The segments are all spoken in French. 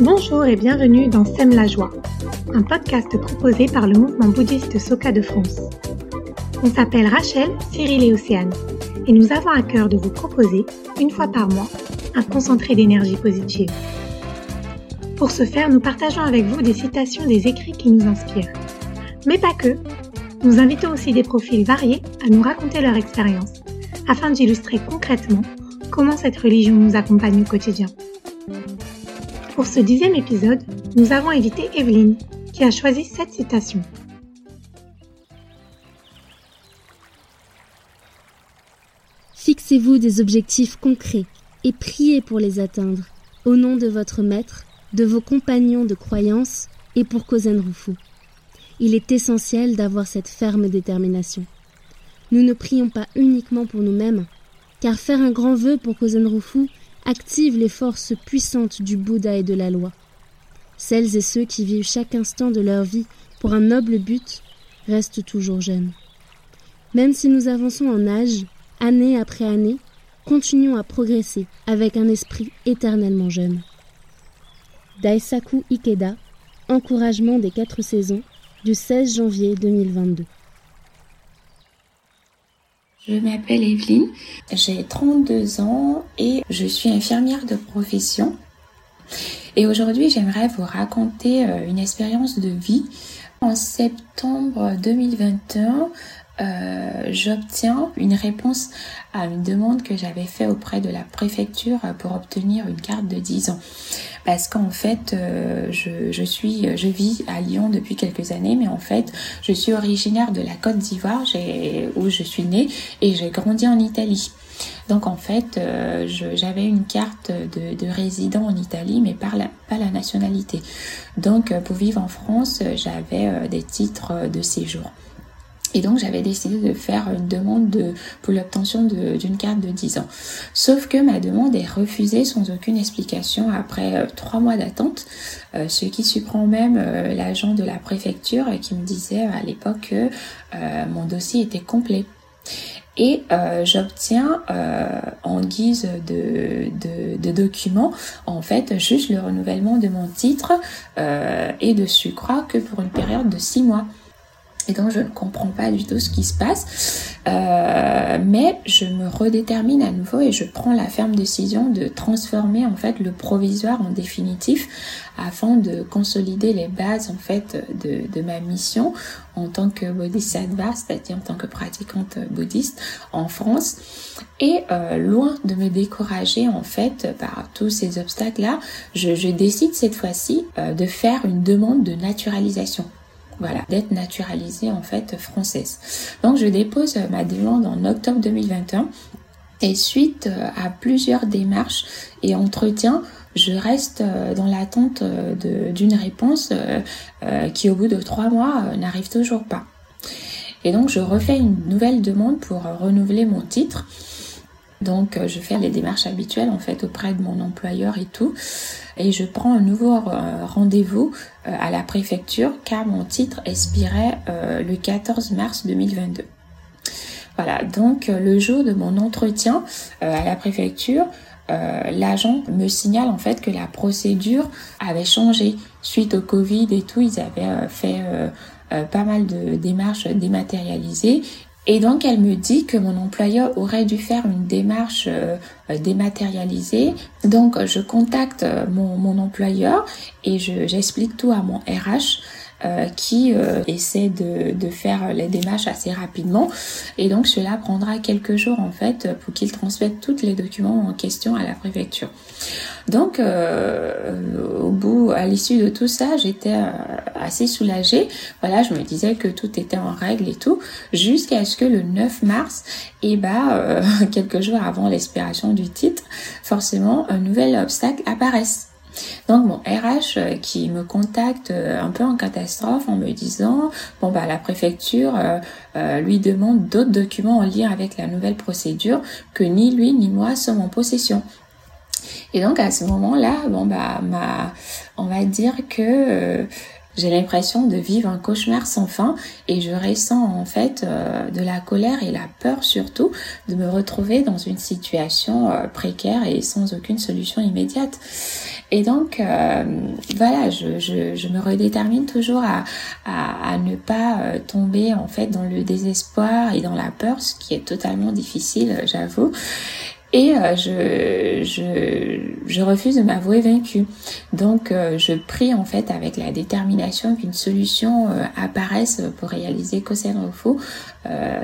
Bonjour et bienvenue dans Sème la joie, un podcast proposé par le mouvement bouddhiste Soka de France. On s'appelle Rachel, Cyril et Océane et nous avons à cœur de vous proposer, une fois par mois, un concentré d'énergie positive. Pour ce faire, nous partageons avec vous des citations des écrits qui nous inspirent. Mais pas que. Nous invitons aussi des profils variés à nous raconter leur expérience, afin d'illustrer concrètement comment cette religion nous accompagne au quotidien. Pour ce dixième épisode, nous avons invité Evelyne, qui a choisi cette citation. Fixez-vous des objectifs concrets et priez pour les atteindre, au nom de votre maître, de vos compagnons de croyance et pour Kozen Rufu. Il est essentiel d'avoir cette ferme détermination. Nous ne prions pas uniquement pour nous-mêmes, car faire un grand vœu pour Kozen Rufu active les forces puissantes du Bouddha et de la loi. Celles et ceux qui vivent chaque instant de leur vie pour un noble but restent toujours jeunes. Même si nous avançons en âge, année après année, continuons à progresser avec un esprit éternellement jeune. Daisaku Ikeda, Encouragement des quatre saisons, du 16 janvier 2022. Je m'appelle Evelyne, j'ai 32 ans et je suis infirmière de profession. Et aujourd'hui, j'aimerais vous raconter euh, une expérience de vie. En septembre 2021, euh, j'obtiens une réponse à une demande que j'avais faite auprès de la préfecture pour obtenir une carte de 10 ans. Parce qu'en fait, euh, je, suis, je vis à Lyon depuis quelques années, mais en fait, je suis originaire de la Côte d'Ivoire, où je suis née, et j'ai grandi en Italie. Donc en fait, euh, j'avais une carte de, de, résident en Italie, mais pas la nationalité. Donc pour vivre en France, j'avais des titres de séjour. Et donc j'avais décidé de faire une demande de, pour l'obtention d'une carte de 10 ans. Sauf que ma demande est refusée sans aucune explication après euh, trois mois d'attente, euh, ce qui surprend même euh, l'agent de la préfecture qui me disait à l'époque que mon dossier était complet. Et j'obtiens en guise de, de, document en fait juste le renouvellement de mon titre et de sucre que pour une période de six mois et donc je ne comprends pas du tout ce qui se passe. Euh, mais je me redétermine à nouveau et je prends la ferme décision de transformer en fait le provisoire en définitif afin de consolider les bases en fait de, ma mission en tant que bodhisattva, c'est-à-dire en tant que pratiquante bouddhiste en France. Et euh, loin de me décourager en fait par tous ces obstacles-là, je, je, décide cette fois-ci euh, de faire une demande de naturalisation voilà, d'être naturalisée en fait française. Donc je dépose ma demande en octobre 2021 et suite euh, à plusieurs démarches et entretiens, je reste euh, dans l'attente euh, d'une réponse qui au bout de trois mois n'arrive toujours pas. Et donc je refais une nouvelle demande pour renouveler mon titre. Donc je fais les démarches habituelles en fait auprès de mon employeur et tout et je prends un nouveau euh, rendez-vous euh, à la préfecture car mon titre expirait euh, le 14 mars 2022. Voilà, donc le jour de mon entretien à la préfecture, l'agent me signale en fait que la procédure avait changé suite au Covid et tout. Ils avaient fait pas mal de démarches dématérialisées et donc elle me dit que mon employeur aurait dû faire une démarche euh, dématérialisée. Donc je contacte euh, mon, mon employeur et j'explique tout à mon RH. Euh, qui euh, essaie de, de, faire les démarches assez rapidement. Et donc cela prendra quelques jours en fait pour qu'il transmette tous les documents en question à la préfecture. Donc euh, au bout, à l'issue de tout ça, j'étais assez soulagée. Voilà, je me disais que tout était en règle et tout, jusqu'à ce que le 9 mars, et eh bah quelques jours avant l'expiration du titre, forcément un nouvel obstacle apparaisse. Donc mon RH euh, qui me contacte euh, un peu en catastrophe en me disant bon bah la préfecture euh, lui demande d'autres documents en lien avec la nouvelle procédure que ni lui ni moi sommes en possession. Et donc à ce moment-là, bon bah ma, on va dire que j'ai l'impression de vivre un cauchemar sans fin et je ressens en fait euh, de la colère et la peur surtout de me retrouver dans une situation euh, précaire et sans aucune solution immédiate. Et donc euh, voilà, je, je, je, me redétermine toujours à, à, à ne pas tomber en fait dans le désespoir et dans la peur, ce qui est totalement difficile, j'avoue et euh, je, je, je, refuse de m'avouer vaincue. Donc euh, je prie en fait avec la détermination qu'une solution euh, apparaisse pour réaliser Kosen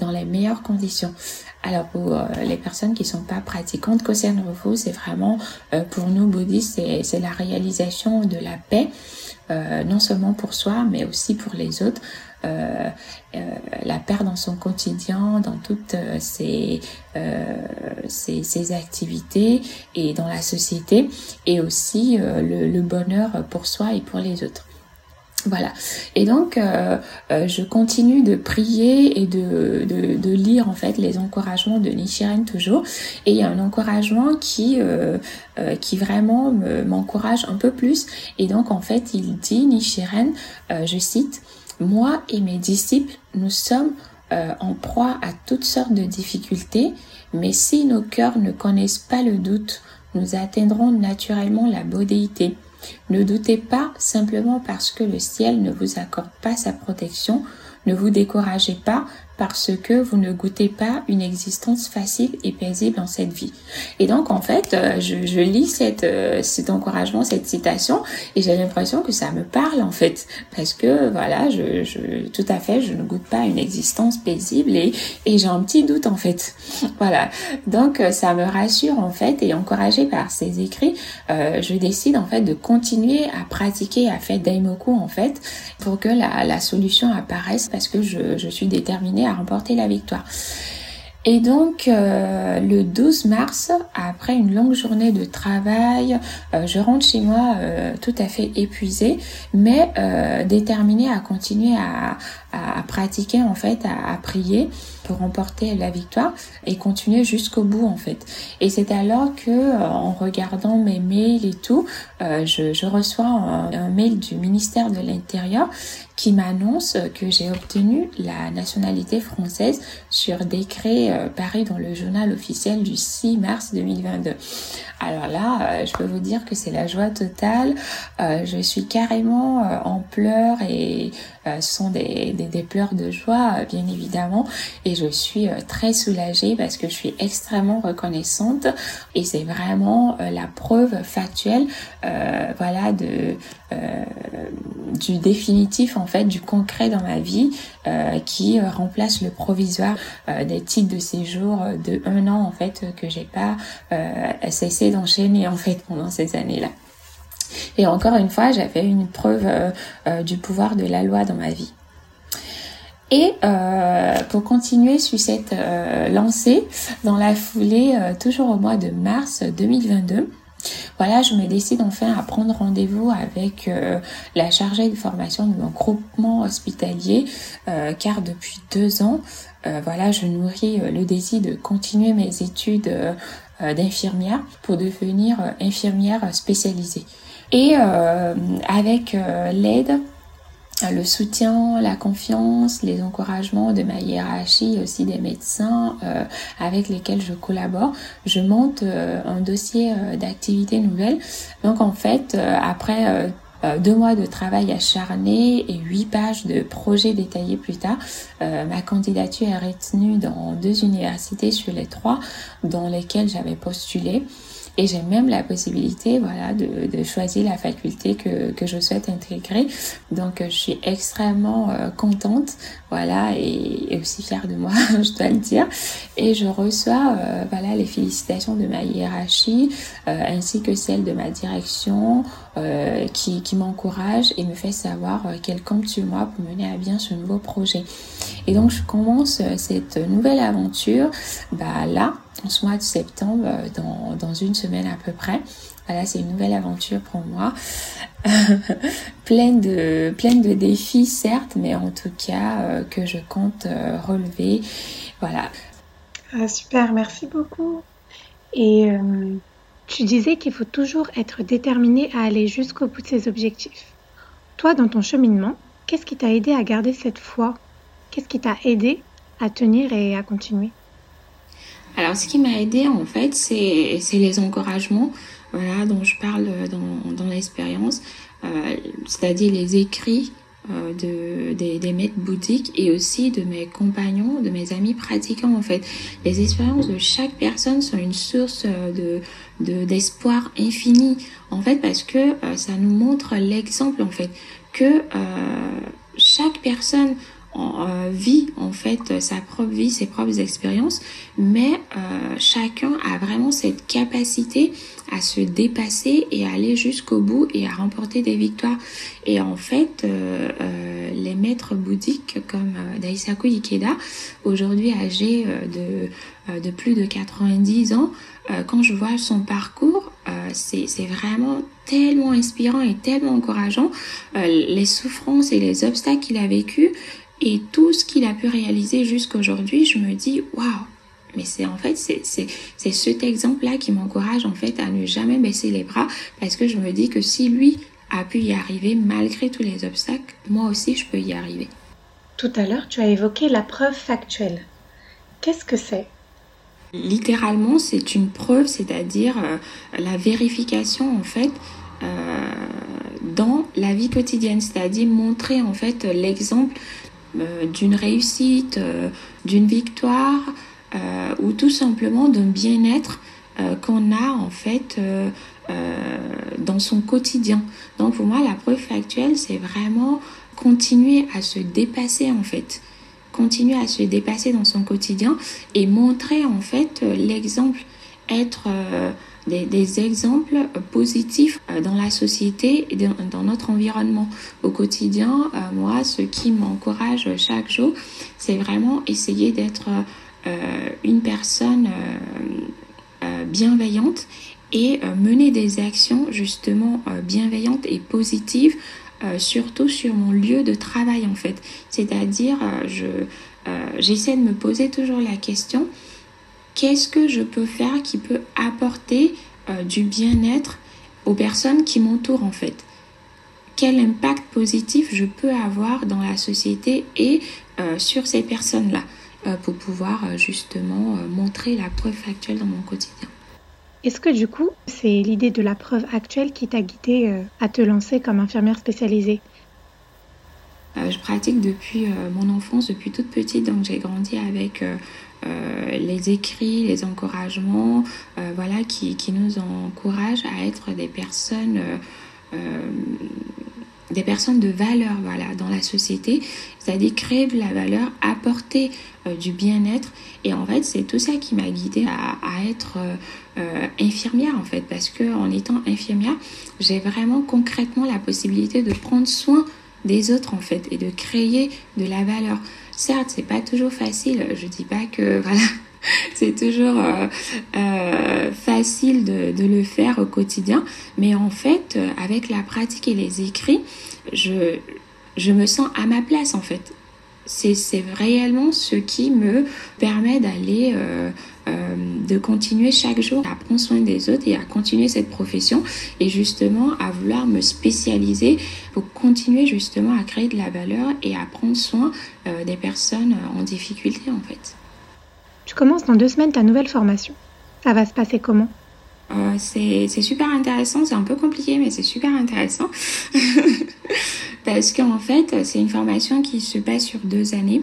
dans les meilleures conditions. Alors pour les personnes qui sont pas pratiquantes, Kosen Rufu, c'est vraiment pour nous bouddhistes, c'est la réalisation de la paix, non seulement pour soi, mais aussi pour les autres. Euh, euh, la perd dans son quotidien, dans toutes euh, ses, ses, activités et dans la société, et aussi le, bonheur pour soi et pour les autres. Voilà. Et donc, je continue de prier et de, de, lire en fait les encouragements de Nichiren toujours. Et il y a un encouragement qui qui vraiment m'encourage un peu plus. Et donc, en fait, il dit Nichiren, je cite, moi et mes disciples, nous sommes euh, en proie à toutes sortes de difficultés, mais si nos cœurs ne connaissent pas le doute, nous atteindrons naturellement la bodéité. Ne doutez pas simplement parce que le ciel ne vous accorde pas sa protection, ne vous découragez pas parce que vous ne goûtez pas une existence facile et paisible en cette vie. Et donc en fait, euh, je, je lis cette, euh, cet encouragement, cette citation, et j'ai l'impression que ça me parle en fait, parce que voilà, je, je, tout à fait, je ne goûte pas une existence paisible et, et j'ai un petit doute en fait. Voilà, donc euh, ça me rassure en fait, et encouragée par ces écrits, euh, je décide en fait de continuer à pratiquer, à faire daimoku en fait, pour que la, la solution apparaisse, parce que je, je suis déterminée à remporter la victoire. Et donc euh, le 12 mars, après une longue journée de travail, euh, je rentre chez moi euh, tout à fait épuisée, mais déterminée à continuer à, pratiquer en fait, à, prier remporter la victoire et continuer jusqu'au bout en fait. Et c'est alors que en regardant mes mails et tout, je, je, reçois un, mail du ministère de l'Intérieur qui m'annonce que j'ai obtenu la nationalité française sur décret euh, paru dans le journal officiel du 6 mars 2022. Alors là, euh, je peux vous dire que c'est la joie totale. Euh, je suis carrément en pleurs et sont des, des, des, pleurs de joie, bien évidemment. Et je suis très soulagée parce que je suis extrêmement reconnaissante et c'est vraiment la preuve factuelle, voilà, de du définitif en fait, du concret dans ma vie qui remplace le provisoire des titres de séjour de un an en fait que j'ai pas cessé d'enchaîner en fait pendant ces années-là. Et encore une fois, j'avais une preuve euh, euh, du pouvoir de la loi dans ma vie. Et euh, pour continuer sur cette lancée, dans la foulée, toujours au mois de mars 2022, voilà, je me décide enfin à prendre rendez-vous avec la chargée de formation de mon groupement hospitalier, car depuis deux ans, voilà, je nourris le désir de continuer mes études d'infirmière pour devenir infirmière spécialisée. Et euh, avec l'aide le soutien, la confiance, les encouragements de ma hiérarchie, aussi des médecins avec lesquels je collabore, je monte un dossier d'activité nouvelle. Donc en fait, après euh, deux mois de travail acharné et huit pages de projets détaillés plus tard, euh, ma candidature est retenue dans deux universités sur les trois dans lesquelles j'avais postulé. Et j'ai même la possibilité, voilà, de, de, choisir la faculté que, que je souhaite intégrer. Donc, je suis extrêmement euh, contente, voilà, et, aussi fière de moi, je dois le dire. Et je reçois, euh, voilà, les félicitations de ma hiérarchie, euh, ainsi que celles de ma direction, qui, m'encourage et me fait savoir qu'elle compte sur moi pour mener à bien ce nouveau projet. Et donc, je commence cette nouvelle aventure, bah là, en ce mois de septembre, euh, dans, une semaine à peu près. Voilà, c'est une nouvelle aventure pour moi, pleine de pleine de défis certes, mais en tout cas euh, que je compte euh, relever. Voilà. Ah, super, merci beaucoup. Et tu disais qu'il faut toujours être déterminé à aller jusqu'au bout de ses objectifs. Toi, dans ton cheminement, qu'est-ce qui t'a aidé à garder cette foi? Qu'est-ce qui t'a aidé à tenir et à continuer? Alors, ce qui m'a aidé, en fait, c'est les encouragements voilà, dont je parle dans, l'expérience, euh, c'est-à-dire les écrits euh, de, des, des, maîtres bouddhiques et aussi de mes compagnons, de mes amis pratiquants en fait. Les expériences de chaque personne sont une source euh, de d'espoir infini en fait parce que euh, ça nous montre l'exemple en fait que chaque personne euh, vit en fait sa propre vie, ses propres expériences, mais euh, chacun a vraiment cette capacité à se dépasser et à aller jusqu'au bout et à remporter des victoires. Et en fait, euh, les maîtres bouddhiques comme Daisaku Ikeda, aujourd'hui âgé de, de plus de 90 ans, quand je vois son parcours, c'est vraiment tellement inspirant et tellement encourageant. les souffrances et les obstacles qu'il a vécus, et tout ce qu'il a pu réaliser jusqu'aujourd'hui, je me dis, waouh, mais c'est en fait, c'est, c'est, c'est cet exemple-là qui m'encourage en fait à ne jamais baisser les bras parce que je me dis que si lui a pu y arriver malgré tous les obstacles, moi aussi je peux y arriver. Tout à l'heure, tu as évoqué la preuve factuelle. Qu'est-ce que c'est? Littéralement, c'est une preuve, c'est-à-dire euh, la vérification en fait euh, dans la vie quotidienne, c'est-à-dire montrer en fait l'exemple d'une réussite, euh, d'une victoire euh, ou tout simplement d'un bien-être qu'on a en fait dans son quotidien. Donc pour moi, la preuve factuelle, c'est vraiment continuer à se dépasser en fait continuer à se dépasser dans son quotidien et montrer en fait l'exemple, être des, exemples positifs euh, dans la société et dans notre environnement. Au quotidien, euh, moi, ce qui m'encourage chaque jour, c'est vraiment essayer d'être euh, une personne bienveillante et mener des actions justement bienveillantes et positives, surtout sur mon lieu de travail en fait. C'est-à-dire, je j'essaie de me poser toujours la question qu'est-ce que je peux faire qui peut apporter euh, du bien-être aux personnes qui m'entourent en fait? Quel impact positif je peux avoir dans la société et euh, sur ces personnes-là euh, pour pouvoir justement montrer la preuve actuelle dans mon quotidien? Est-ce que du coup, c'est l'idée de la preuve actuelle qui t'a guidé à te lancer comme infirmière spécialisée? Je pratique depuis mon enfance, depuis toute petite, donc j'ai grandi avec euh, les écrits, les encouragements, euh, voilà, qui, qui, nous encouragent à être des personnes, euh, des personnes de valeur, voilà, dans la société, c'est-à-dire créer de la valeur, apporter du bien-être. Et en fait, c'est tout ça qui m'a guidée à, à être infirmière, en fait, parce que en étant infirmière, j'ai vraiment concrètement la possibilité de prendre soin des autres, en fait, et de créer de la valeur. Certes, c'est pas toujours facile. Je dis pas que voilà, c'est toujours euh, euh, facile de, de, le faire au quotidien, mais en fait, euh, avec la pratique et les écrits, je, je me sens à ma place en fait c'est réellement ce qui me permet d'aller, euh, euh, de continuer chaque jour à prendre soin des autres et à continuer cette profession et justement à vouloir me spécialiser pour continuer justement à créer de la valeur et à prendre soin euh, des personnes en difficulté en fait. Tu commences dans deux semaines ta nouvelle formation. Ça va se passer comment? C'est super intéressant, c'est un peu compliqué mais c'est super intéressant. parce qu'en fait, c'est une formation qui se passe sur deux années.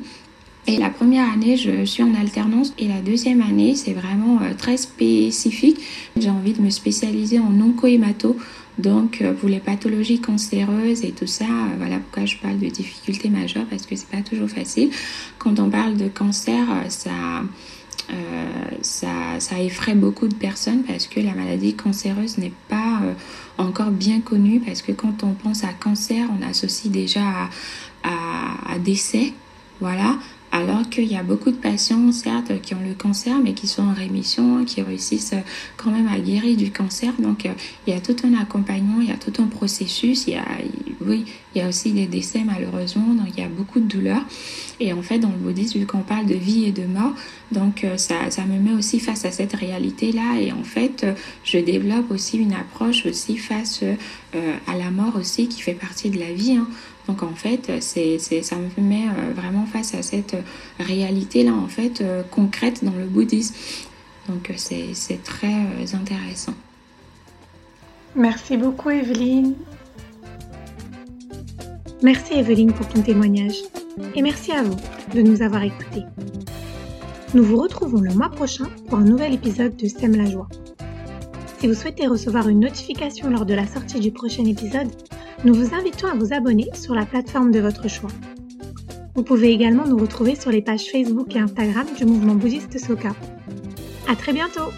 Et la première année, je suis en alternance et la deuxième année, c'est vraiment euh, très spécifique. J'ai envie de me spécialiser en oncohémato, donc euh, pour les pathologies cancéreuses et tout ça. Euh, voilà pourquoi je parle de difficultés majeures parce que c'est pas toujours facile. Quand on parle de cancer, ça euh, ça, effraie beaucoup de personnes parce que la maladie cancéreuse n'est pas euh, encore bien connue parce que quand on pense à cancer, on associe déjà à, décès, voilà. Alors qu'il y a beaucoup de patients, certes, qui ont le cancer, mais qui sont en rémission, qui réussissent quand même à guérir du cancer. Donc, il y a tout un accompagnement, il y a tout un processus. Il y a, oui, il y a aussi des décès malheureusement, donc il y a beaucoup de douleurs. Et en fait, dans le bouddhisme, vu qu'on parle de vie et de mort, donc ça, ça me met aussi face à cette réalité-là. Et en fait, je développe aussi une approche aussi face à la mort aussi qui fait partie de la vie. Hein. Donc en fait, c'est, ça me met euh, vraiment face à cette réalité-là, en fait, euh, concrète dans le bouddhisme. Donc euh, c'est, très intéressant. Merci beaucoup Evelyne. Merci Evelyne pour ton témoignage. Et merci à vous de nous avoir écoutés. Nous vous retrouvons le mois prochain pour un nouvel épisode de Sème la joie si vous souhaitez recevoir une notification lors de la sortie du prochain épisode, nous vous invitons à vous abonner sur la plateforme de votre choix. Vous pouvez également nous retrouver sur les pages Facebook et Instagram du mouvement bouddhiste Soka. À très bientôt!